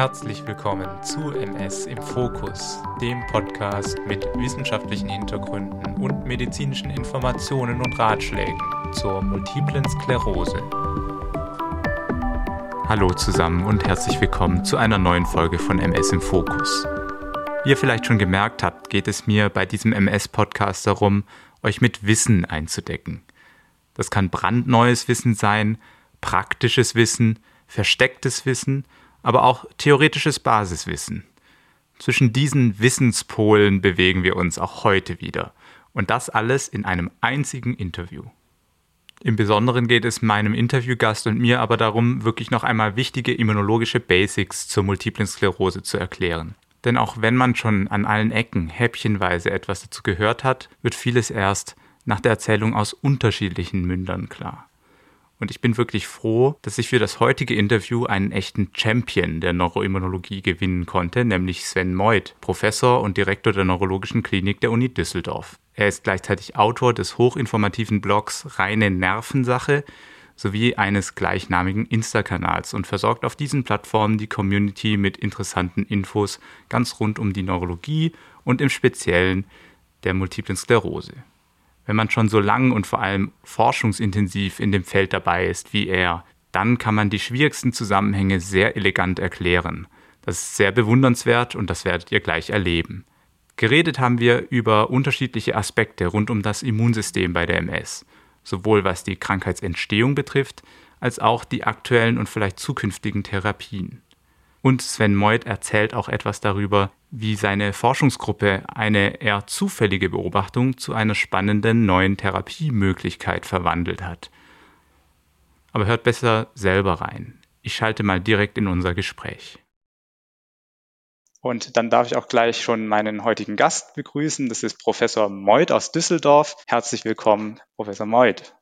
Herzlich willkommen zu MS im Fokus, dem Podcast mit wissenschaftlichen Hintergründen und medizinischen Informationen und Ratschlägen zur multiplen Sklerose. Hallo zusammen und herzlich willkommen zu einer neuen Folge von MS im Fokus. Wie ihr vielleicht schon gemerkt habt, geht es mir bei diesem MS-Podcast darum, euch mit Wissen einzudecken. Das kann brandneues Wissen sein, praktisches Wissen, verstecktes Wissen – aber auch theoretisches Basiswissen. Zwischen diesen Wissenspolen bewegen wir uns auch heute wieder. Und das alles in einem einzigen Interview. Im Besonderen geht es meinem Interviewgast und mir aber darum, wirklich noch einmal wichtige immunologische Basics zur multiplen Sklerose zu erklären. Denn auch wenn man schon an allen Ecken häppchenweise etwas dazu gehört hat, wird vieles erst nach der Erzählung aus unterschiedlichen Mündern klar. Und ich bin wirklich froh, dass ich für das heutige Interview einen echten Champion der Neuroimmunologie gewinnen konnte, nämlich Sven Meuth, Professor und Direktor der Neurologischen Klinik der Uni Düsseldorf. Er ist gleichzeitig Autor des hochinformativen Blogs Reine Nervensache sowie eines gleichnamigen Insta-Kanals und versorgt auf diesen Plattformen die Community mit interessanten Infos ganz rund um die Neurologie und im Speziellen der multiplen Sklerose wenn man schon so lang und vor allem forschungsintensiv in dem Feld dabei ist wie er, dann kann man die schwierigsten Zusammenhänge sehr elegant erklären. Das ist sehr bewundernswert und das werdet ihr gleich erleben. Geredet haben wir über unterschiedliche Aspekte rund um das Immunsystem bei der MS, sowohl was die Krankheitsentstehung betrifft, als auch die aktuellen und vielleicht zukünftigen Therapien. Und Sven Meuth erzählt auch etwas darüber, wie seine Forschungsgruppe eine eher zufällige Beobachtung zu einer spannenden neuen Therapiemöglichkeit verwandelt hat. Aber hört besser selber rein. Ich schalte mal direkt in unser Gespräch. Und dann darf ich auch gleich schon meinen heutigen Gast begrüßen. Das ist Professor Meuth aus Düsseldorf. Herzlich willkommen, Professor Meuth.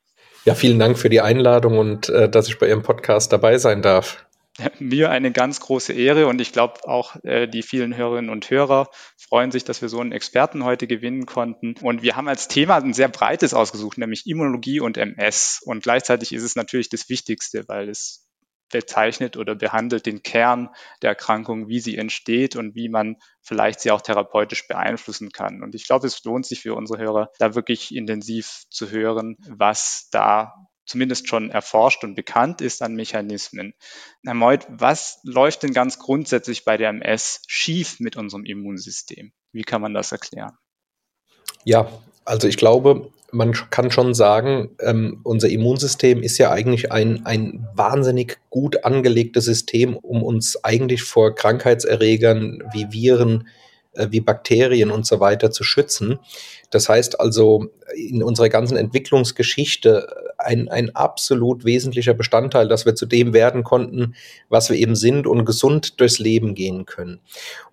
Ja, vielen Dank für die Einladung und äh, dass ich bei Ihrem Podcast dabei sein darf. mir eine ganz große Ehre und ich glaube auch äh, die vielen Hörerinnen und Hörer freuen sich, dass wir so einen Experten heute gewinnen konnten. Und wir haben als Thema ein sehr breites ausgesucht, nämlich Immunologie und MS. Und gleichzeitig ist es natürlich das Wichtigste, weil es bezeichnet oder behandelt den Kern der Erkrankung, wie sie entsteht und wie man vielleicht sie auch therapeutisch beeinflussen kann. Und ich glaube, es lohnt sich für unsere Hörer, da wirklich intensiv zu hören, was da zumindest schon erforscht und bekannt ist an Mechanismen. Herr Meuth, was läuft denn ganz grundsätzlich bei der MS schief mit unserem Immunsystem? Wie kann man das erklären? Ja, also ich glaube, man kann schon sagen, ähm, unser Immunsystem ist ja eigentlich ein, ein wahnsinnig gut angelegtes System, um uns eigentlich vor Krankheitserregern wie Viren, äh, wie Bakterien und so weiter zu schützen. Das heißt also, in unserer ganzen Entwicklungsgeschichte ein, ein absolut wesentlicher Bestandteil, dass wir zu dem werden konnten, was wir eben sind und gesund durchs Leben gehen können.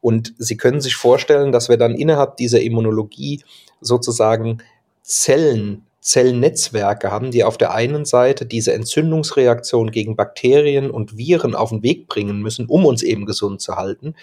Und Sie können sich vorstellen, dass wir dann innerhalb dieser Immunologie sozusagen Zellen Zellnetzwerke haben, die auf der einen Seite diese Entzündungsreaktion gegen Bakterien und Viren auf den Weg bringen müssen, um uns eben gesund zu halten,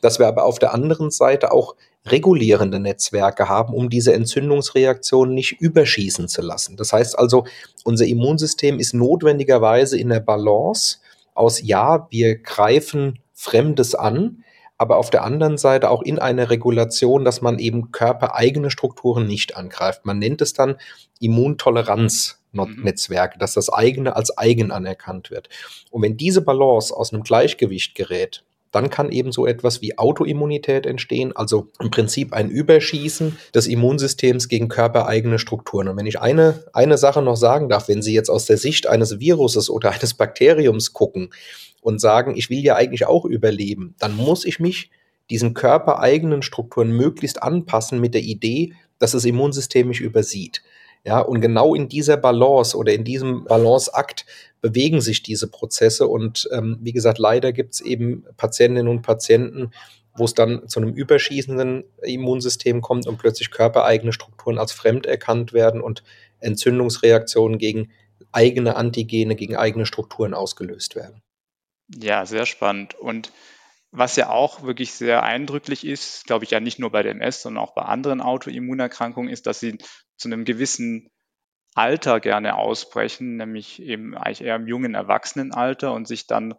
dass wir aber auf der anderen Seite auch regulierende Netzwerke haben, um diese Entzündungsreaktion nicht überschießen zu lassen. Das heißt also, unser Immunsystem ist notwendigerweise in der Balance aus, ja, wir greifen Fremdes an, aber auf der anderen Seite auch in einer Regulation, dass man eben körpereigene Strukturen nicht angreift. Man nennt es dann Immuntoleranznetzwerke, mhm. dass das eigene als eigen anerkannt wird. Und wenn diese Balance aus einem Gleichgewicht gerät, dann kann eben so etwas wie Autoimmunität entstehen, also im Prinzip ein Überschießen des Immunsystems gegen körpereigene Strukturen. Und wenn ich eine, eine Sache noch sagen darf, wenn Sie jetzt aus der Sicht eines Viruses oder eines Bakteriums gucken, und sagen, ich will ja eigentlich auch überleben, dann muss ich mich diesen körpereigenen Strukturen möglichst anpassen mit der Idee, dass das Immunsystem mich übersieht. Ja, und genau in dieser Balance oder in diesem Balanceakt bewegen sich diese Prozesse. Und ähm, wie gesagt, leider gibt es eben Patientinnen und Patienten, wo es dann zu einem überschießenden Immunsystem kommt und plötzlich körpereigene Strukturen als fremd erkannt werden und Entzündungsreaktionen gegen eigene Antigene, gegen eigene Strukturen ausgelöst werden. Ja, sehr spannend. Und was ja auch wirklich sehr eindrücklich ist, glaube ich ja nicht nur bei der MS, sondern auch bei anderen Autoimmunerkrankungen, ist, dass sie zu einem gewissen Alter gerne ausbrechen, nämlich eben eigentlich eher im jungen Erwachsenenalter und sich dann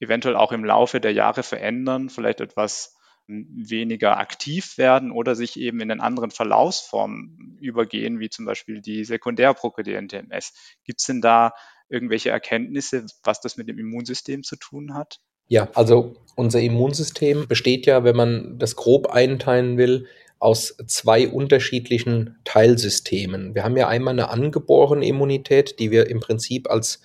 eventuell auch im Laufe der Jahre verändern, vielleicht etwas weniger aktiv werden oder sich eben in einen anderen Verlaufsformen übergehen, wie zum Beispiel die sekundärprogrediente MS. Gibt es denn da irgendwelche Erkenntnisse, was das mit dem Immunsystem zu tun hat? Ja, also unser Immunsystem besteht ja, wenn man das grob einteilen will, aus zwei unterschiedlichen Teilsystemen. Wir haben ja einmal eine angeborene Immunität, die wir im Prinzip als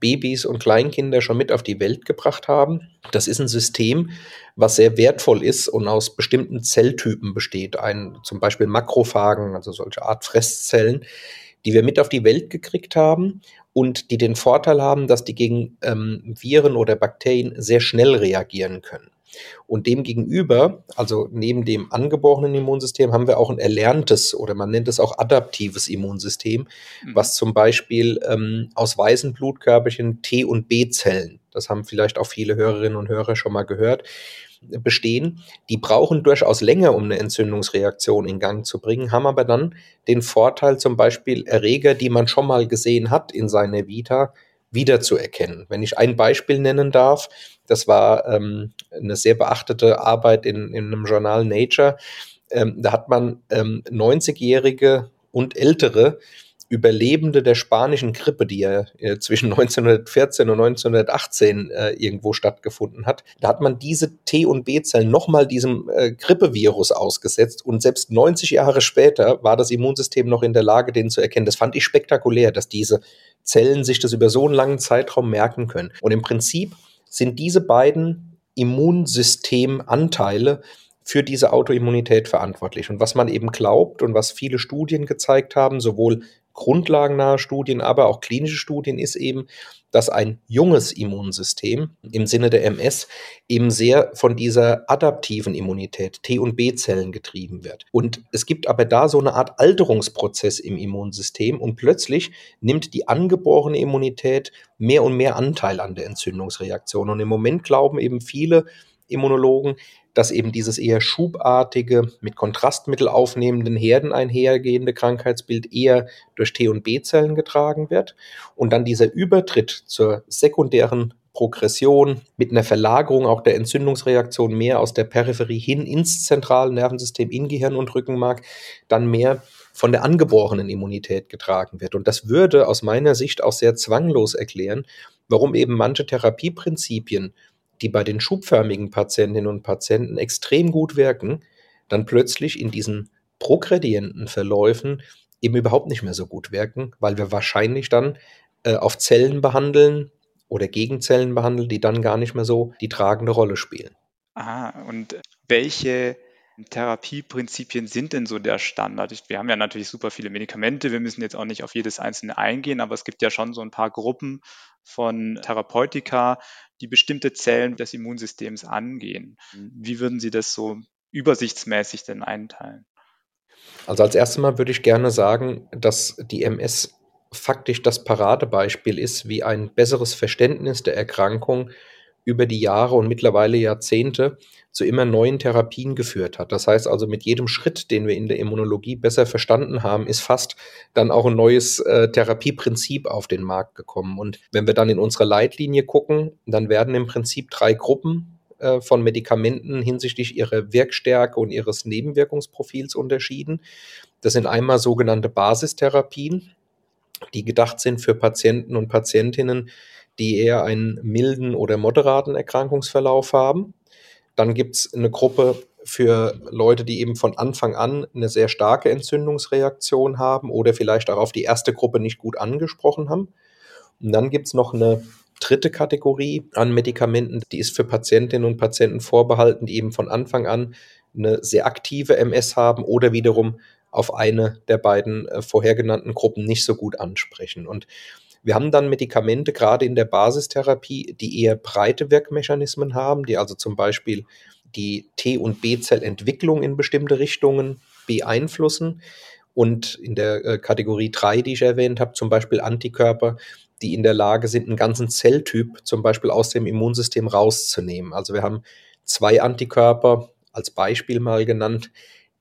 Babys und Kleinkinder schon mit auf die Welt gebracht haben. Das ist ein System, was sehr wertvoll ist und aus bestimmten Zelltypen besteht. Ein, zum Beispiel Makrophagen, also solche Art Fresszellen, die wir mit auf die Welt gekriegt haben und die den Vorteil haben, dass die gegen ähm, Viren oder Bakterien sehr schnell reagieren können. Und demgegenüber, also neben dem angeborenen Immunsystem, haben wir auch ein erlerntes oder man nennt es auch adaptives Immunsystem, mhm. was zum Beispiel ähm, aus weißen Blutkörperchen T- und B-Zellen, das haben vielleicht auch viele Hörerinnen und Hörer schon mal gehört, bestehen. Die brauchen durchaus länger, um eine Entzündungsreaktion in Gang zu bringen, haben aber dann den Vorteil, zum Beispiel Erreger, die man schon mal gesehen hat in seiner Vita, wiederzuerkennen. Wenn ich ein Beispiel nennen darf, das war ähm, eine sehr beachtete Arbeit in, in einem Journal Nature. Ähm, da hat man ähm, 90-Jährige und Ältere Überlebende der spanischen Grippe, die ja äh, zwischen 1914 und 1918 äh, irgendwo stattgefunden hat, da hat man diese T- und B-Zellen nochmal diesem äh, Grippevirus ausgesetzt und selbst 90 Jahre später war das Immunsystem noch in der Lage, den zu erkennen. Das fand ich spektakulär, dass diese Zellen sich das über so einen langen Zeitraum merken können. Und im Prinzip sind diese beiden Immunsystemanteile für diese Autoimmunität verantwortlich. Und was man eben glaubt und was viele Studien gezeigt haben, sowohl grundlagennahe Studien, aber auch klinische Studien ist eben, dass ein junges Immunsystem im Sinne der MS eben sehr von dieser adaptiven Immunität, T- und B-Zellen getrieben wird. Und es gibt aber da so eine Art Alterungsprozess im Immunsystem und plötzlich nimmt die angeborene Immunität mehr und mehr Anteil an der Entzündungsreaktion. Und im Moment glauben eben viele Immunologen, dass eben dieses eher schubartige, mit Kontrastmittel aufnehmenden Herden einhergehende Krankheitsbild eher durch T- und B-Zellen getragen wird und dann dieser Übertritt zur sekundären Progression mit einer Verlagerung auch der Entzündungsreaktion mehr aus der Peripherie hin ins zentrale Nervensystem in Gehirn und Rückenmark dann mehr von der angeborenen Immunität getragen wird. Und das würde aus meiner Sicht auch sehr zwanglos erklären, warum eben manche Therapieprinzipien die bei den schubförmigen Patientinnen und Patienten extrem gut wirken, dann plötzlich in diesen progredienten Verläufen eben überhaupt nicht mehr so gut wirken, weil wir wahrscheinlich dann äh, auf Zellen behandeln oder Gegenzellen behandeln, die dann gar nicht mehr so die tragende Rolle spielen. Ah, und welche Therapieprinzipien sind denn so der Standard? Wir haben ja natürlich super viele Medikamente, wir müssen jetzt auch nicht auf jedes einzelne eingehen, aber es gibt ja schon so ein paar Gruppen von Therapeutika, die bestimmte Zellen des Immunsystems angehen. Wie würden Sie das so übersichtsmäßig denn einteilen? Also als erstes Mal würde ich gerne sagen, dass die MS faktisch das Paradebeispiel ist, wie ein besseres Verständnis der Erkrankung über die Jahre und mittlerweile Jahrzehnte zu immer neuen Therapien geführt hat. Das heißt also, mit jedem Schritt, den wir in der Immunologie besser verstanden haben, ist fast dann auch ein neues äh, Therapieprinzip auf den Markt gekommen. Und wenn wir dann in unsere Leitlinie gucken, dann werden im Prinzip drei Gruppen äh, von Medikamenten hinsichtlich ihrer Wirkstärke und ihres Nebenwirkungsprofils unterschieden. Das sind einmal sogenannte Basistherapien, die gedacht sind für Patienten und Patientinnen, die eher einen milden oder moderaten Erkrankungsverlauf haben. Dann gibt es eine Gruppe für Leute, die eben von Anfang an eine sehr starke Entzündungsreaktion haben oder vielleicht auch auf die erste Gruppe nicht gut angesprochen haben. Und dann gibt es noch eine dritte Kategorie an Medikamenten, die ist für Patientinnen und Patienten vorbehalten, die eben von Anfang an eine sehr aktive MS haben oder wiederum auf eine der beiden äh, vorher genannten Gruppen nicht so gut ansprechen. Und wir haben dann Medikamente, gerade in der Basistherapie, die eher breite Wirkmechanismen haben, die also zum Beispiel die T- und B-Zellentwicklung in bestimmte Richtungen beeinflussen. Und in der äh, Kategorie 3, die ich erwähnt habe, zum Beispiel Antikörper, die in der Lage sind, einen ganzen Zelltyp zum Beispiel aus dem Immunsystem rauszunehmen. Also wir haben zwei Antikörper als Beispiel mal genannt,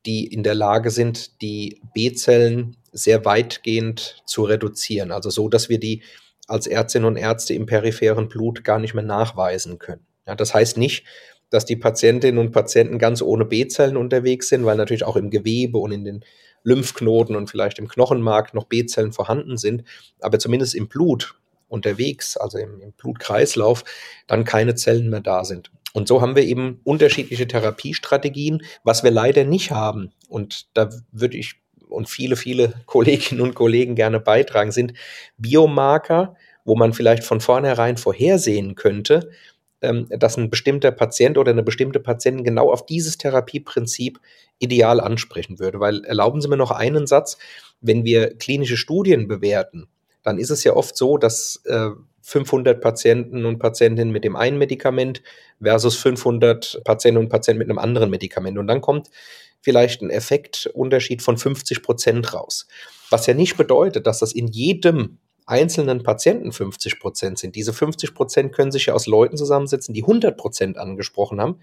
die in der Lage sind, die B-Zellen sehr weitgehend zu reduzieren. Also so, dass wir die als Ärztinnen und Ärzte im peripheren Blut gar nicht mehr nachweisen können. Ja, das heißt nicht, dass die Patientinnen und Patienten ganz ohne B-Zellen unterwegs sind, weil natürlich auch im Gewebe und in den Lymphknoten und vielleicht im Knochenmark noch B-Zellen vorhanden sind, aber zumindest im Blut unterwegs, also im, im Blutkreislauf, dann keine Zellen mehr da sind. Und so haben wir eben unterschiedliche Therapiestrategien. Was wir leider nicht haben, und da würde ich und viele, viele Kolleginnen und Kollegen gerne beitragen, sind Biomarker, wo man vielleicht von vornherein vorhersehen könnte, ähm, dass ein bestimmter Patient oder eine bestimmte Patientin genau auf dieses Therapieprinzip ideal ansprechen würde. Weil erlauben Sie mir noch einen Satz, wenn wir klinische Studien bewerten, dann ist es ja oft so, dass äh, 500 Patienten und Patientinnen mit dem einen Medikament versus 500 Patienten und Patienten mit einem anderen Medikament. Und dann kommt vielleicht ein Effektunterschied von 50 Prozent raus. Was ja nicht bedeutet, dass das in jedem einzelnen Patienten 50 Prozent sind. Diese 50 Prozent können sich ja aus Leuten zusammensetzen, die 100 Prozent angesprochen haben,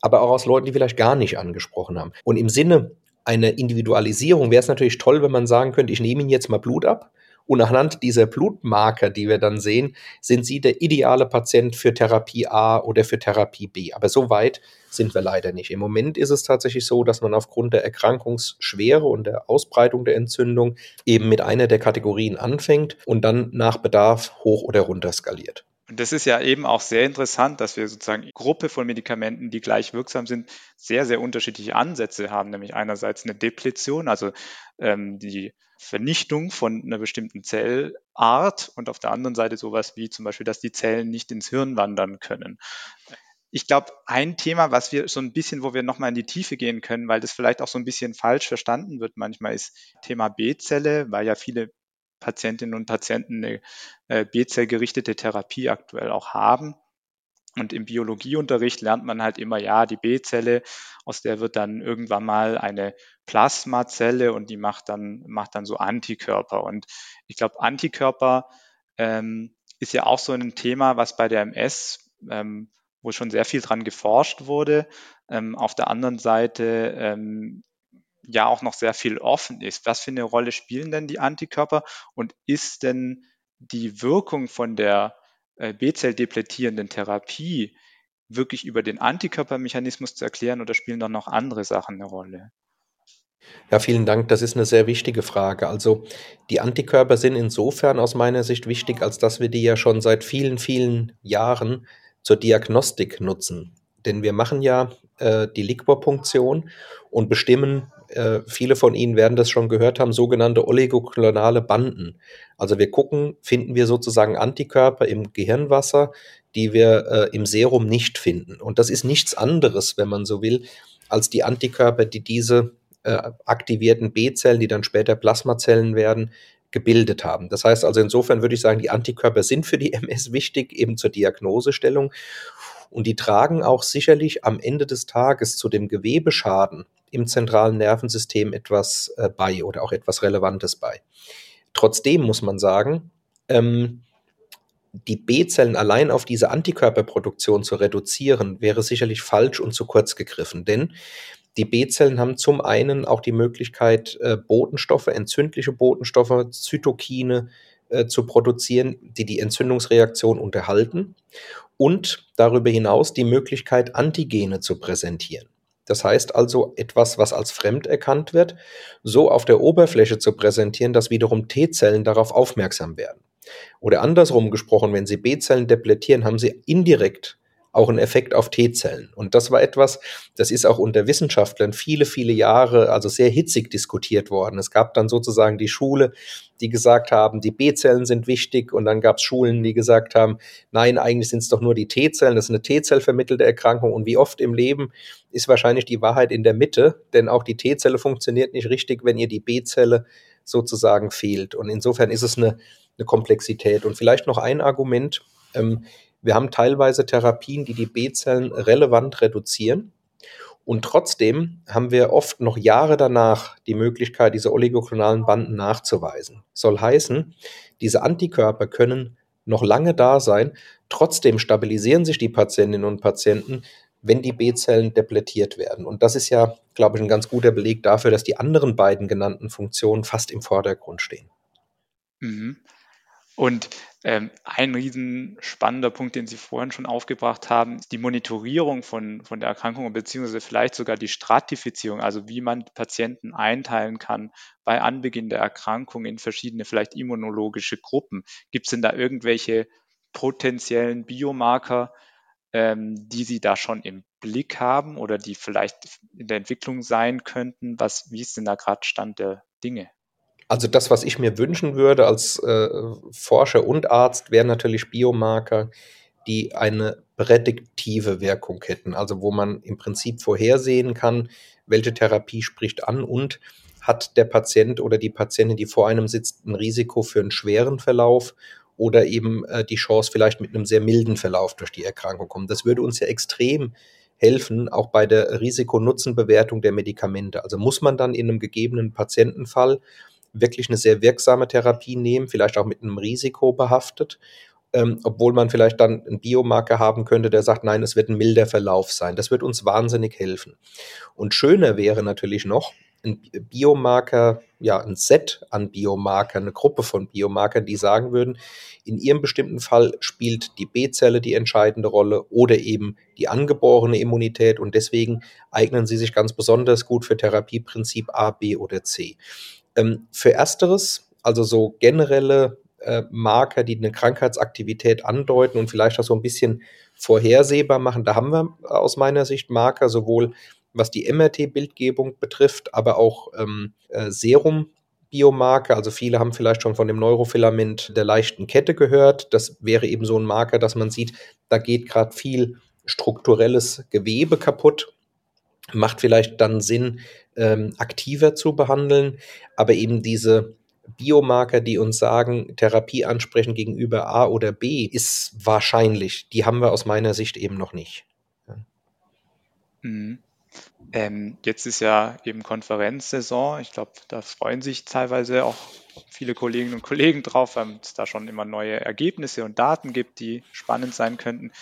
aber auch aus Leuten, die vielleicht gar nicht angesprochen haben. Und im Sinne einer Individualisierung wäre es natürlich toll, wenn man sagen könnte, ich nehme Ihnen jetzt mal Blut ab und anhand dieser Blutmarker, die wir dann sehen, sind Sie der ideale Patient für Therapie A oder für Therapie B. Aber so weit sind wir leider nicht. Im Moment ist es tatsächlich so, dass man aufgrund der Erkrankungsschwere und der Ausbreitung der Entzündung eben mit einer der Kategorien anfängt und dann nach Bedarf hoch oder runter skaliert. Und das ist ja eben auch sehr interessant, dass wir sozusagen Gruppe von Medikamenten, die gleich wirksam sind, sehr, sehr unterschiedliche Ansätze haben. Nämlich einerseits eine Depletion, also ähm, die Vernichtung von einer bestimmten Zellart und auf der anderen Seite sowas wie zum Beispiel, dass die Zellen nicht ins Hirn wandern können. Ich glaube, ein Thema, was wir so ein bisschen, wo wir nochmal in die Tiefe gehen können, weil das vielleicht auch so ein bisschen falsch verstanden wird manchmal, ist Thema B-Zelle, weil ja viele Patientinnen und Patienten eine äh, B-Zell-gerichtete Therapie aktuell auch haben. Und im Biologieunterricht lernt man halt immer, ja, die B-Zelle, aus der wird dann irgendwann mal eine Plasmazelle und die macht dann, macht dann so Antikörper. Und ich glaube, Antikörper ähm, ist ja auch so ein Thema, was bei der MS, ähm, wo schon sehr viel dran geforscht wurde, ähm, auf der anderen Seite ähm, ja auch noch sehr viel offen ist. Was für eine Rolle spielen denn die Antikörper und ist denn die Wirkung von der äh, B-Zell-depletierenden Therapie wirklich über den Antikörpermechanismus zu erklären oder spielen dann noch andere Sachen eine Rolle? Ja, vielen Dank. Das ist eine sehr wichtige Frage. Also die Antikörper sind insofern aus meiner Sicht wichtig, als dass wir die ja schon seit vielen, vielen Jahren zur Diagnostik nutzen. Denn wir machen ja äh, die Liquorpunktion und bestimmen äh, viele von Ihnen werden das schon gehört haben, sogenannte oligoklonale Banden. Also wir gucken, finden wir sozusagen Antikörper im Gehirnwasser, die wir äh, im Serum nicht finden. Und das ist nichts anderes, wenn man so will, als die Antikörper, die diese äh, aktivierten B-Zellen, die dann später Plasmazellen werden, gebildet haben. Das heißt also insofern würde ich sagen, die Antikörper sind für die MS wichtig, eben zur Diagnosestellung. Und die tragen auch sicherlich am Ende des Tages zu dem Gewebeschaden, im zentralen Nervensystem etwas äh, bei oder auch etwas Relevantes bei. Trotzdem muss man sagen, ähm, die B-Zellen allein auf diese Antikörperproduktion zu reduzieren, wäre sicherlich falsch und zu kurz gegriffen, denn die B-Zellen haben zum einen auch die Möglichkeit, äh, Botenstoffe, entzündliche Botenstoffe, Zytokine äh, zu produzieren, die die Entzündungsreaktion unterhalten und darüber hinaus die Möglichkeit, Antigene zu präsentieren. Das heißt also, etwas, was als fremd erkannt wird, so auf der Oberfläche zu präsentieren, dass wiederum T-Zellen darauf aufmerksam werden. Oder andersrum gesprochen, wenn Sie B-Zellen depletieren, haben Sie indirekt auch einen Effekt auf T-Zellen. Und das war etwas, das ist auch unter Wissenschaftlern viele, viele Jahre, also sehr hitzig diskutiert worden. Es gab dann sozusagen die Schule, die gesagt haben, die B-Zellen sind wichtig und dann gab es Schulen, die gesagt haben, nein, eigentlich sind es doch nur die T-Zellen, das ist eine T-Zell vermittelte Erkrankung und wie oft im Leben ist wahrscheinlich die Wahrheit in der Mitte, denn auch die T-Zelle funktioniert nicht richtig, wenn ihr die B-Zelle sozusagen fehlt. Und insofern ist es eine, eine Komplexität. Und vielleicht noch ein Argument, ähm, wir haben teilweise Therapien, die die B-Zellen relevant reduzieren. Und trotzdem haben wir oft noch Jahre danach die Möglichkeit, diese oligoklonalen Banden nachzuweisen. Soll heißen, diese Antikörper können noch lange da sein. Trotzdem stabilisieren sich die Patientinnen und Patienten, wenn die B-Zellen depletiert werden. Und das ist ja, glaube ich, ein ganz guter Beleg dafür, dass die anderen beiden genannten Funktionen fast im Vordergrund stehen. Mhm. Und ähm, ein riesen spannender Punkt, den Sie vorhin schon aufgebracht haben, ist die Monitorierung von, von der Erkrankung beziehungsweise vielleicht sogar die Stratifizierung, also wie man Patienten einteilen kann bei Anbeginn der Erkrankung in verschiedene vielleicht immunologische Gruppen. Gibt es denn da irgendwelche potenziellen Biomarker, ähm, die Sie da schon im Blick haben oder die vielleicht in der Entwicklung sein könnten? Was, wie ist denn da gerade Stand der Dinge? Also das, was ich mir wünschen würde als äh, Forscher und Arzt, wären natürlich Biomarker, die eine prädiktive Wirkung hätten. Also wo man im Prinzip vorhersehen kann, welche Therapie spricht an und hat der Patient oder die Patientin, die vor einem sitzt, ein Risiko für einen schweren Verlauf oder eben äh, die Chance vielleicht mit einem sehr milden Verlauf durch die Erkrankung kommen. Das würde uns ja extrem helfen, auch bei der Risiko-Nutzen-Bewertung der Medikamente. Also muss man dann in einem gegebenen Patientenfall wirklich eine sehr wirksame Therapie nehmen, vielleicht auch mit einem Risiko behaftet, ähm, obwohl man vielleicht dann einen Biomarker haben könnte, der sagt, nein, es wird ein milder Verlauf sein. Das wird uns wahnsinnig helfen. Und schöner wäre natürlich noch, ein Biomarker, ja, ein Set an Biomarkern, eine Gruppe von Biomarkern, die sagen würden, in ihrem bestimmten Fall spielt die B-Zelle die entscheidende Rolle oder eben die angeborene Immunität und deswegen eignen sie sich ganz besonders gut für Therapieprinzip A, B oder C. Ähm, für Ersteres, also so generelle äh, Marker, die eine Krankheitsaktivität andeuten und vielleicht auch so ein bisschen vorhersehbar machen, da haben wir aus meiner Sicht Marker, sowohl was die MRT-Bildgebung betrifft, aber auch ähm, äh, Serum. Biomarker, also viele haben vielleicht schon von dem Neurofilament der leichten Kette gehört. Das wäre eben so ein Marker, dass man sieht, da geht gerade viel strukturelles Gewebe kaputt macht vielleicht dann Sinn, ähm, aktiver zu behandeln, aber eben diese Biomarker, die uns sagen, Therapie ansprechen gegenüber A oder B, ist wahrscheinlich. Die haben wir aus meiner Sicht eben noch nicht. Ja. Mhm. Ähm, jetzt ist ja eben Konferenzsaison. Ich glaube, da freuen sich teilweise auch viele Kolleginnen und Kollegen drauf, weil es da schon immer neue Ergebnisse und Daten gibt, die spannend sein könnten.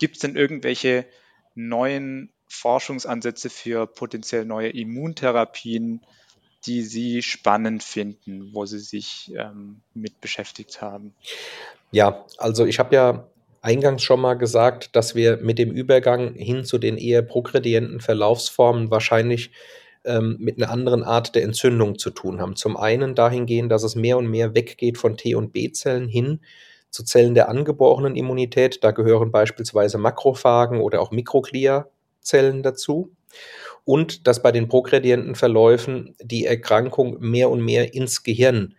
Gibt es denn irgendwelche neuen Forschungsansätze für potenziell neue Immuntherapien, die Sie spannend finden, wo Sie sich ähm, mit beschäftigt haben? Ja, also ich habe ja eingangs schon mal gesagt, dass wir mit dem Übergang hin zu den eher progredienten Verlaufsformen wahrscheinlich ähm, mit einer anderen Art der Entzündung zu tun haben. Zum einen dahingehend, dass es mehr und mehr weggeht von T- und B-Zellen hin zu Zellen der angeborenen Immunität. Da gehören beispielsweise Makrophagen oder auch Mikroglia Zellen dazu und dass bei den progredienten Verläufen die Erkrankung mehr und mehr ins Gehirn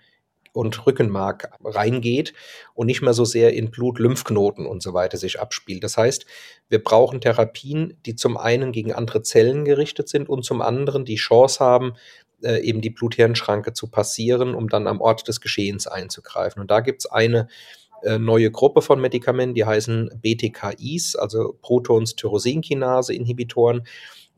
und Rückenmark reingeht und nicht mehr so sehr in Blut, Lymphknoten und so weiter sich abspielt. Das heißt, wir brauchen Therapien, die zum einen gegen andere Zellen gerichtet sind und zum anderen die Chance haben, äh, eben die Blut-Hirn-Schranke zu passieren, um dann am Ort des Geschehens einzugreifen. Und da gibt es eine äh, neue Gruppe von Medikamenten, die heißen BTKIs, also Protons-Tyrosinkinase-Inhibitoren.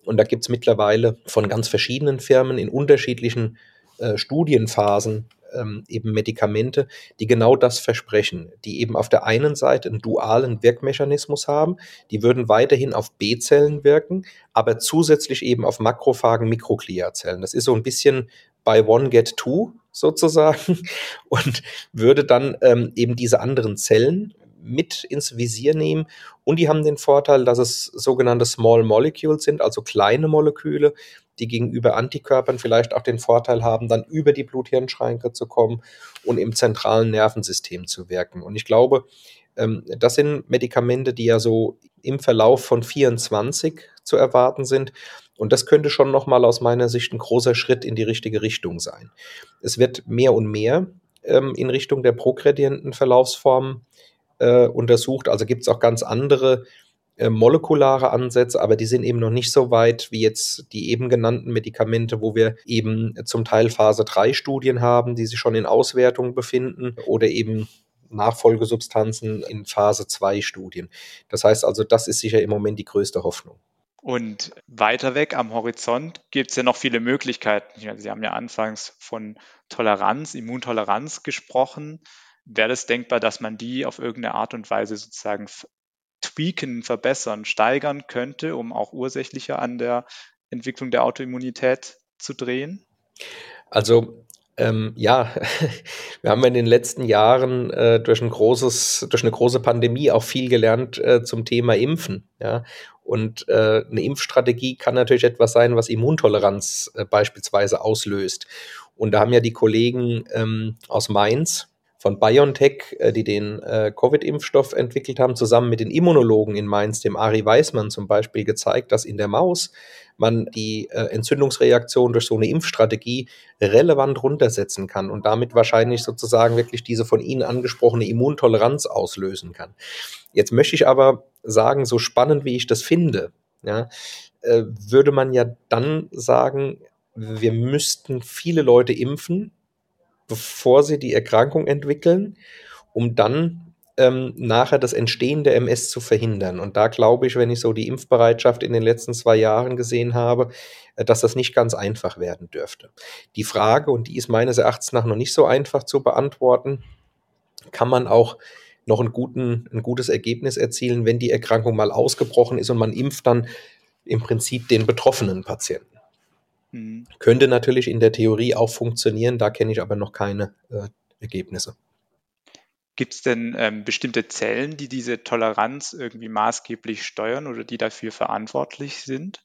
Und da gibt es mittlerweile von ganz verschiedenen Firmen in unterschiedlichen äh, Studienphasen ähm, eben Medikamente, die genau das versprechen, die eben auf der einen Seite einen dualen Wirkmechanismus haben, die würden weiterhin auf B-Zellen wirken, aber zusätzlich eben auf Makrophagen, Mikrogliazellen. Das ist so ein bisschen by one get two sozusagen und würde dann ähm, eben diese anderen Zellen mit ins Visier nehmen. Und die haben den Vorteil, dass es sogenannte Small Molecules sind, also kleine Moleküle, die gegenüber Antikörpern vielleicht auch den Vorteil haben, dann über die Blut-Hirn-Schranke zu kommen und im zentralen Nervensystem zu wirken. Und ich glaube, ähm, das sind Medikamente, die ja so im Verlauf von 24 zu erwarten sind. Und das könnte schon nochmal aus meiner Sicht ein großer Schritt in die richtige Richtung sein. Es wird mehr und mehr ähm, in Richtung der progredienten Verlaufsformen äh, untersucht. Also gibt es auch ganz andere äh, molekulare Ansätze, aber die sind eben noch nicht so weit wie jetzt die eben genannten Medikamente, wo wir eben zum Teil Phase 3 Studien haben, die sich schon in Auswertung befinden oder eben Nachfolgesubstanzen in Phase 2 Studien. Das heißt also, das ist sicher im Moment die größte Hoffnung. Und weiter weg am Horizont gibt es ja noch viele Möglichkeiten. Sie haben ja anfangs von Toleranz, Immuntoleranz gesprochen. Wäre es denkbar, dass man die auf irgendeine Art und Weise sozusagen tweaken, verbessern, steigern könnte, um auch ursächlicher an der Entwicklung der Autoimmunität zu drehen? Also Ähm, ja, wir haben in den letzten Jahren äh, durch, ein großes, durch eine große Pandemie auch viel gelernt äh, zum Thema Impfen. Ja? Und äh, eine Impfstrategie kann natürlich etwas sein, was Immuntoleranz äh, beispielsweise auslöst. Und da haben ja die Kollegen ähm, aus Mainz von BioNTech, äh, die den äh, Covid-Impfstoff entwickelt haben, zusammen mit den Immunologen in Mainz, dem Ari Weismann zum Beispiel, gezeigt, dass in der Maus man die äh, Entzündungsreaktion durch so eine Impfstrategie relevant runtersetzen kann und damit wahrscheinlich sozusagen wirklich diese von Ihnen angesprochene Immuntoleranz auslösen kann. Jetzt möchte ich aber sagen, so spannend wie ich das finde, ja, äh, würde man ja dann sagen, wir müssten viele Leute impfen, bevor sie die Erkrankung entwickeln, um dann ähm, nachher das Entstehen der MS zu verhindern. Und da glaube ich, wenn ich so die Impfbereitschaft in den letzten zwei Jahren gesehen habe, äh, dass das nicht ganz einfach werden dürfte. Die Frage, und die ist meines Erachtens nach noch nicht so einfach zu beantworten, kann man auch noch einen guten, ein gutes Ergebnis erzielen, wenn die Erkrankung mal ausgebrochen ist und man impft dann im Prinzip den betroffenen Patienten. Mhm. Könnte natürlich in der Theorie auch funktionieren, da kenne ich aber noch keine äh, Ergebnisse. Gibt es denn ähm, bestimmte Zellen, die diese Toleranz irgendwie maßgeblich steuern oder die dafür verantwortlich sind?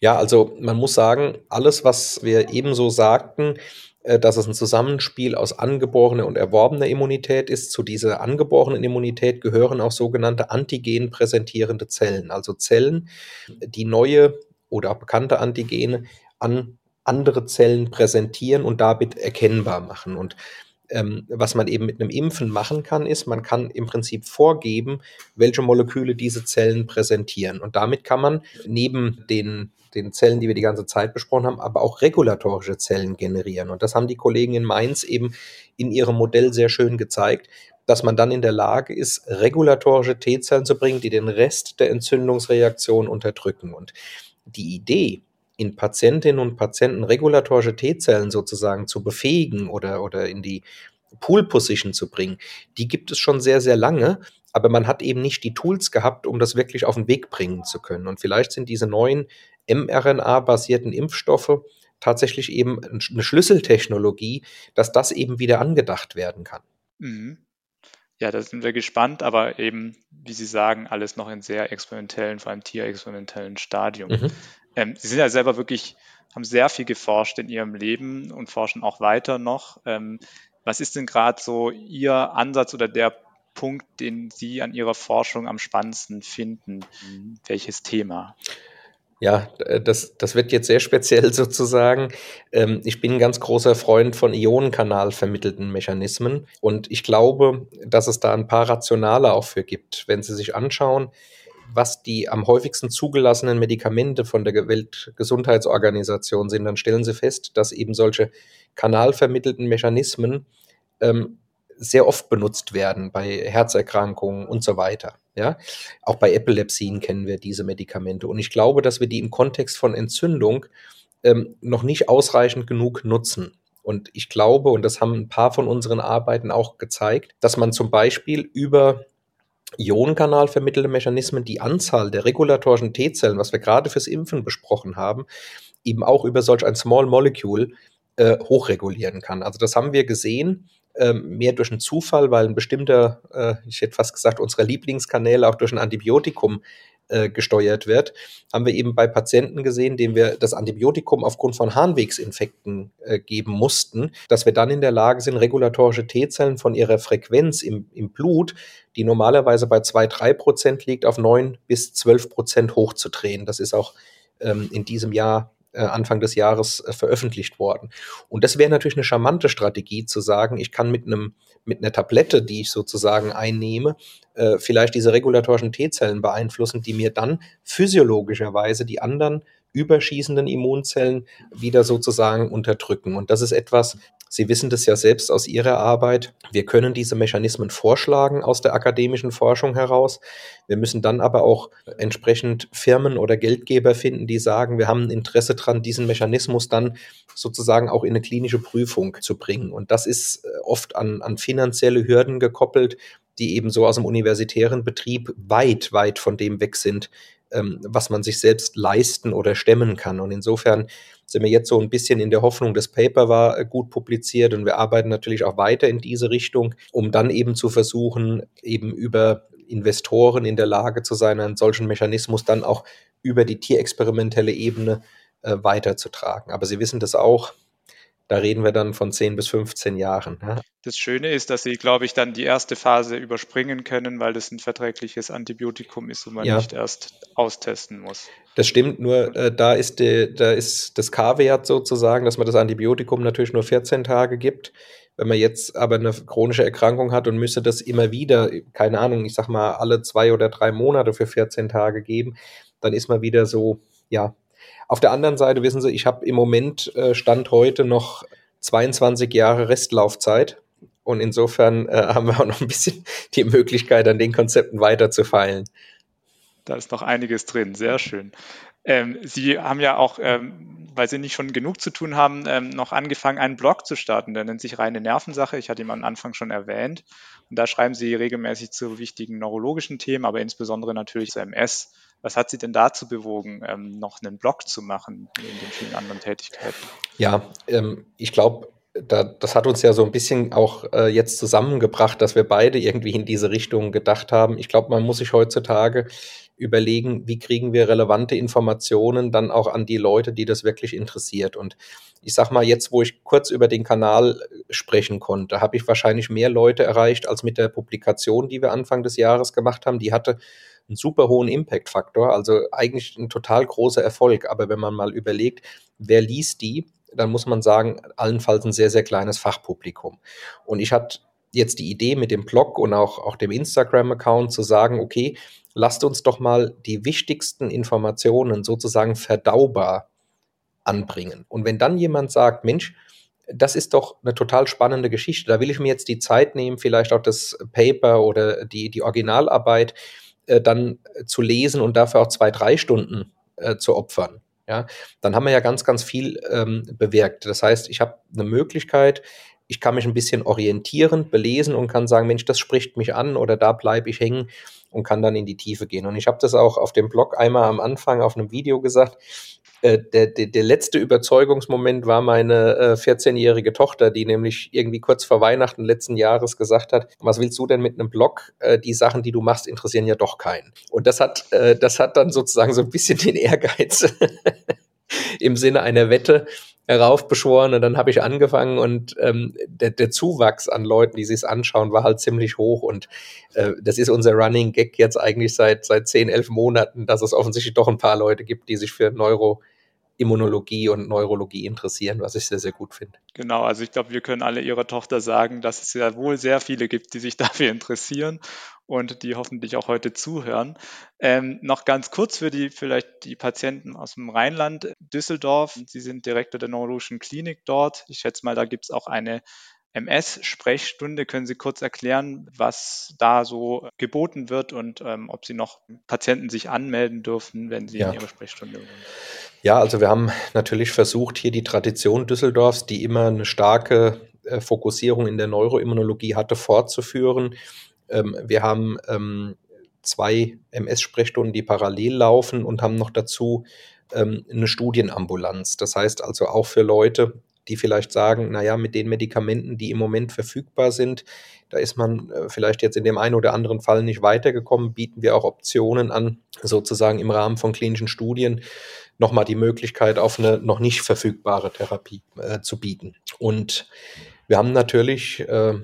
Ja, also man muss sagen, alles, was wir ebenso sagten, äh, dass es ein Zusammenspiel aus angeborener und erworbener Immunität ist. Zu dieser angeborenen Immunität gehören auch sogenannte Antigen präsentierende Zellen, also Zellen, die neue oder auch bekannte Antigene an andere Zellen präsentieren und damit erkennbar machen. Und ähm, was man eben mit einem Impfen machen kann, ist, man kann im Prinzip vorgeben, welche Moleküle diese Zellen präsentieren. Und damit kann man neben den, den Zellen, die wir die ganze Zeit besprochen haben, aber auch regulatorische Zellen generieren. Und das haben die Kollegen in Mainz eben in ihrem Modell sehr schön gezeigt, dass man dann in der Lage ist, regulatorische T-Zellen zu bringen, die den Rest der Entzündungsreaktion unterdrücken. Und die Idee, in Patientinnen und Patienten regulatorische T-Zellen sozusagen zu befähigen oder, oder in die Pool-Position zu bringen, die gibt es schon sehr, sehr lange, aber man hat eben nicht die Tools gehabt, um das wirklich auf den Weg bringen zu können. Und vielleicht sind diese neuen mRNA-basierten Impfstoffe tatsächlich eben eine Schlüsseltechnologie, dass das eben wieder angedacht werden kann. Mhm. Ja, da sind wir gespannt, aber eben, wie Sie sagen, alles noch in sehr experimentellen, vor allem tierexperimentellen Stadium. Mhm. Ähm, Sie sind ja selber wirklich, haben sehr viel geforscht in Ihrem Leben und forschen auch weiter noch. Ähm, was ist denn gerade so Ihr Ansatz oder der Punkt, den Sie an Ihrer Forschung am spannendsten finden? Mhm. Welches Thema? Ja, das, das wird jetzt sehr speziell sozusagen. Ähm, ich bin ein ganz großer Freund von Ionenkanal vermittelten Mechanismen und ich glaube, dass es da ein paar Rationale auch für gibt. Wenn Sie sich anschauen, was die am häufigsten zugelassenen Medikamente von der Weltgesundheitsorganisation sind, dann stellen Sie fest, dass eben solche kanalvermittelten Mechanismen ähm, sehr oft benutzt werden bei Herzerkrankungen und so weiter. Ja, auch bei Epilepsien kennen wir diese Medikamente. Und ich glaube, dass wir die im Kontext von Entzündung ähm, noch nicht ausreichend genug nutzen. Und ich glaube, und das haben ein paar von unseren Arbeiten auch gezeigt, dass man zum Beispiel über Ionenkanal vermittelte Mechanismen die Anzahl der regulatorischen T-Zellen, was wir gerade fürs Impfen besprochen haben, eben auch über solch ein Small Molecule äh, hochregulieren kann. Also das haben wir gesehen, ähm, mehr durch einen Zufall, weil ein bestimmter, äh, ich hätte fast gesagt, unsere Lieblingskanäle auch durch ein Antibiotikum äh, gesteuert wird, haben wir eben bei Patienten gesehen, denen wir das Antibiotikum aufgrund von Harnwegsinfekten äh, geben mussten, dass wir dann in der Lage sind, regulatorische T-Zellen von ihrer Frequenz im, im Blut, die normalerweise bei 2-3 Prozent liegt, auf 9 bis 12 Prozent hochzudrehen. Das ist auch ähm, in diesem Jahr Anfang des Jahres äh, veröffentlicht worden. Und das wäre natürlich eine charmante Strategie zu sagen, ich kann mit einem mit einer Tablette, die ich sozusagen einnehme, äh, vielleicht diese regulatorischen T-Zellen beeinflussen, die mir dann physiologischerweise die anderen überschießenden Immunzellen wieder sozusagen unterdrücken. Und das ist etwas, Sie wissen das ja selbst aus Ihrer Arbeit. Wir können diese Mechanismen vorschlagen aus der akademischen Forschung heraus. Wir müssen dann aber auch entsprechend Firmen oder Geldgeber finden, die sagen, wir haben ein Interesse daran, diesen Mechanismus dann sozusagen auch in eine klinische Prüfung zu bringen. Und das ist äh, oft an, an finanzielle Hürden gekoppelt, die eben so aus dem universitären Betrieb weit, weit von dem weg sind, ähm, was man sich selbst leisten oder stemmen kann. Und insofern sind wir jetzt so ein bisschen in der Hoffnung, das Paper war äh, gut publiziert und wir arbeiten natürlich auch weiter in diese Richtung, um dann eben zu versuchen, eben über Investoren in der Lage zu sein, einen solchen Mechanismus dann auch über die tierexperimentelle Ebene äh, weiterzutragen. Aber Sie wissen das auch, da reden wir dann von 10 bis 15 Jahren. Ja. Das Schöne ist, dass Sie, glaube ich, dann die erste Phase überspringen können, weil das ein verträgliches Antibiotikum ist und man ja. nicht erst austesten muss. Das stimmt, nur äh, da, ist die, da ist das K-Wert sozusagen, dass man das Antibiotikum natürlich nur 14 Tage gibt. Wenn man jetzt aber eine chronische Erkrankung hat und müsste das immer wieder, keine Ahnung, ich sag mal, alle zwei oder drei Monate für 14 Tage geben, dann ist man wieder so, ja, auf der anderen Seite wissen Sie, ich habe im Moment äh, Stand heute noch 22 Jahre Restlaufzeit. Und insofern äh, haben wir auch noch ein bisschen die Möglichkeit, an den Konzepten weiterzufeilen. Da ist noch einiges drin, sehr schön. Ähm, Sie haben ja auch, ähm, weil Sie nicht schon genug zu tun haben, ähm, noch angefangen, einen Blog zu starten. Der nennt sich Reine Nervensache. Ich hatte ihn am Anfang schon erwähnt. Und da schreiben Sie regelmäßig zu wichtigen neurologischen Themen, aber insbesondere natürlich zu MS. Was hat Sie denn dazu bewogen, ähm, noch einen Blog zu machen neben den vielen anderen Tätigkeiten? Ja, ähm, ich glaube, da, das hat uns ja so ein bisschen auch äh, jetzt zusammengebracht, dass wir beide irgendwie in diese Richtung gedacht haben. Ich glaube, man muss sich heutzutage überlegen, wie kriegen wir relevante Informationen dann auch an die Leute, die das wirklich interessiert. Und ich sag mal, jetzt, wo ich kurz über den Kanal sprechen konnte, habe ich wahrscheinlich mehr Leute erreicht als mit der Publikation, die wir Anfang des Jahres gemacht haben. Die hatte einen super hohen Impact-Faktor, also eigentlich ein total großer Erfolg. Aber wenn man mal überlegt, wer liest die, dann muss man sagen, allenfalls ein sehr, sehr kleines Fachpublikum. Und ich hatte jetzt die Idee mit dem Blog und auch, auch dem Instagram-Account zu sagen, okay, lasst uns doch mal die wichtigsten Informationen sozusagen verdaubar anbringen. Und wenn dann jemand sagt, Mensch, das ist doch eine total spannende Geschichte, da will ich mir jetzt die Zeit nehmen, vielleicht auch das Paper oder die, die Originalarbeit äh, dann zu lesen und dafür auch zwei, drei Stunden äh, zu opfern. Ja, dann haben wir ja ganz, ganz viel ähm, bewirkt. Das heißt, ich habe eine Möglichkeit, ich kann mich ein bisschen orientieren, belesen und kann sagen, Mensch, das spricht mich an oder da bleibe ich hängen und kann dann in die Tiefe gehen. Und ich habe das auch auf dem Blog einmal am Anfang auf einem Video gesagt. Äh, der, der, der letzte Überzeugungsmoment war meine äh, 14-jährige Tochter, die nämlich irgendwie kurz vor Weihnachten letzten Jahres gesagt hat, was willst du denn mit einem Blog? Äh, die Sachen, die du machst, interessieren ja doch keinen. Und das hat, äh, das hat dann sozusagen so ein bisschen den Ehrgeiz im Sinne einer Wette heraufbeschworen und dann habe ich angefangen und ähm, der, der Zuwachs an Leuten, die sich anschauen, war halt ziemlich hoch und äh, das ist unser Running Gag jetzt eigentlich seit seit zehn, elf Monaten, dass es offensichtlich doch ein paar Leute gibt, die sich für Neuro Immunologie und Neurologie interessieren, was ich sehr, sehr gut finde. Genau, also ich glaube, wir können alle Ihrer Tochter sagen, dass es ja wohl sehr viele gibt, die sich dafür interessieren und die hoffentlich auch heute zuhören. Ähm, noch ganz kurz für die vielleicht die Patienten aus dem Rheinland, Düsseldorf. Sie sind Direktor der Neurologischen Klinik dort. Ich schätze mal, da gibt es auch eine MS-Sprechstunde. Können Sie kurz erklären, was da so geboten wird und ähm, ob Sie noch Patienten sich anmelden dürfen, wenn Sie ja. in Ihre Sprechstunde sind? Ja, also wir haben natürlich versucht, hier die Tradition Düsseldorfs, die immer eine starke äh, Fokussierung in der Neuroimmunologie hatte, fortzuführen. Ähm, wir haben ähm, zwei MS-Sprechstunden, die parallel laufen und haben noch dazu ähm, eine Studienambulanz. Das heißt also auch für Leute, die vielleicht sagen, naja, mit den Medikamenten, die im Moment verfügbar sind, da ist man äh, vielleicht jetzt in dem einen oder anderen Fall nicht weitergekommen, bieten wir auch Optionen an, sozusagen im Rahmen von klinischen Studien nochmal die Möglichkeit auf eine noch nicht verfügbare Therapie äh, zu bieten. Und wir haben natürlich äh,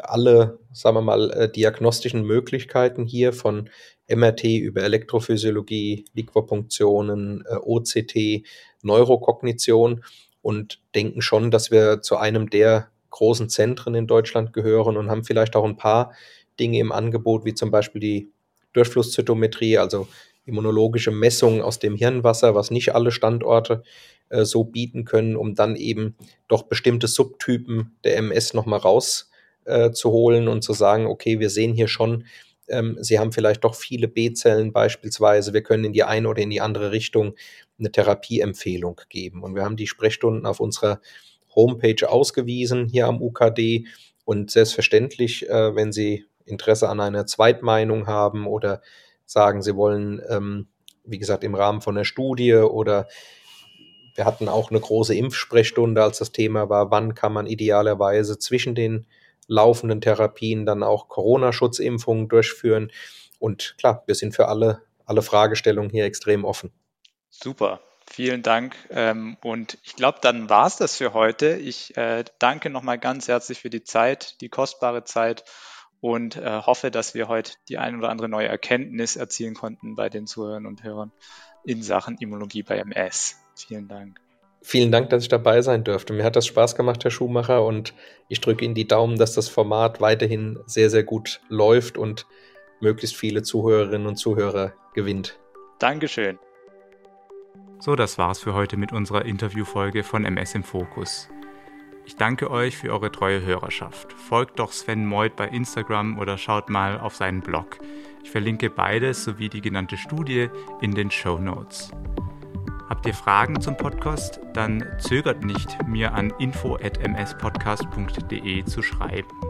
alle, sagen wir mal, äh, diagnostischen Möglichkeiten hier von MRT über Elektrophysiologie, Liquorpunktionen, äh, OCT, Neurokognition und denken schon, dass wir zu einem der großen Zentren in Deutschland gehören und haben vielleicht auch ein paar Dinge im Angebot, wie zum Beispiel die Durchflusszytometrie, also immunologische Messungen aus dem Hirnwasser, was nicht alle Standorte äh, so bieten können, um dann eben doch bestimmte Subtypen der MS nochmal rauszuholen äh, und zu sagen, okay, wir sehen hier schon, ähm, Sie haben vielleicht doch viele B-Zellen beispielsweise, wir können in die eine oder in die andere Richtung eine Therapieempfehlung geben. Und wir haben die Sprechstunden auf unserer Homepage ausgewiesen hier am UKD. Und selbstverständlich, äh, wenn Sie Interesse an einer Zweitmeinung haben oder sagen, Sie wollen ähm, wie gesagt, im Rahmen von einer Studie oder wir hatten auch eine große Impfsprechstunde, als das Thema war, wann kann man idealerweise zwischen den laufenden Therapien dann auch Corona-Schutzimpfungen durchführen. Und klar, wir sind für alle, alle Fragestellungen hier extrem offen. Super. Vielen Dank. Ähm, und ich glaube, dann war es das für heute. Ich äh, danke nochmal ganz herzlich für die Zeit, die kostbare Zeit und äh, hoffe, dass wir heute die ein oder andere neue Erkenntnis erzielen konnten bei den Zuhörern und Hörern in Sachen Immunologie bei MS. Vielen Dank. Vielen Dank, dass ich dabei sein durfte. Mir hat das Spaß gemacht, Herr Schumacher, und ich drücke Ihnen die Daumen, dass das Format weiterhin sehr, sehr gut läuft und möglichst viele Zuhörerinnen und Zuhörer gewinnt. Dankeschön. So, das war's für heute mit unserer Interviewfolge von MS im Fokus. Ich danke euch für eure treue Hörerschaft. Folgt doch Sven Meuth bei Instagram oder schaut mal auf seinen Blog. Ich verlinke beides sowie die genannte Studie in den Show Notes. Habt ihr Fragen zum Podcast? Dann zögert nicht, mir an info@mspodcast.de zu schreiben.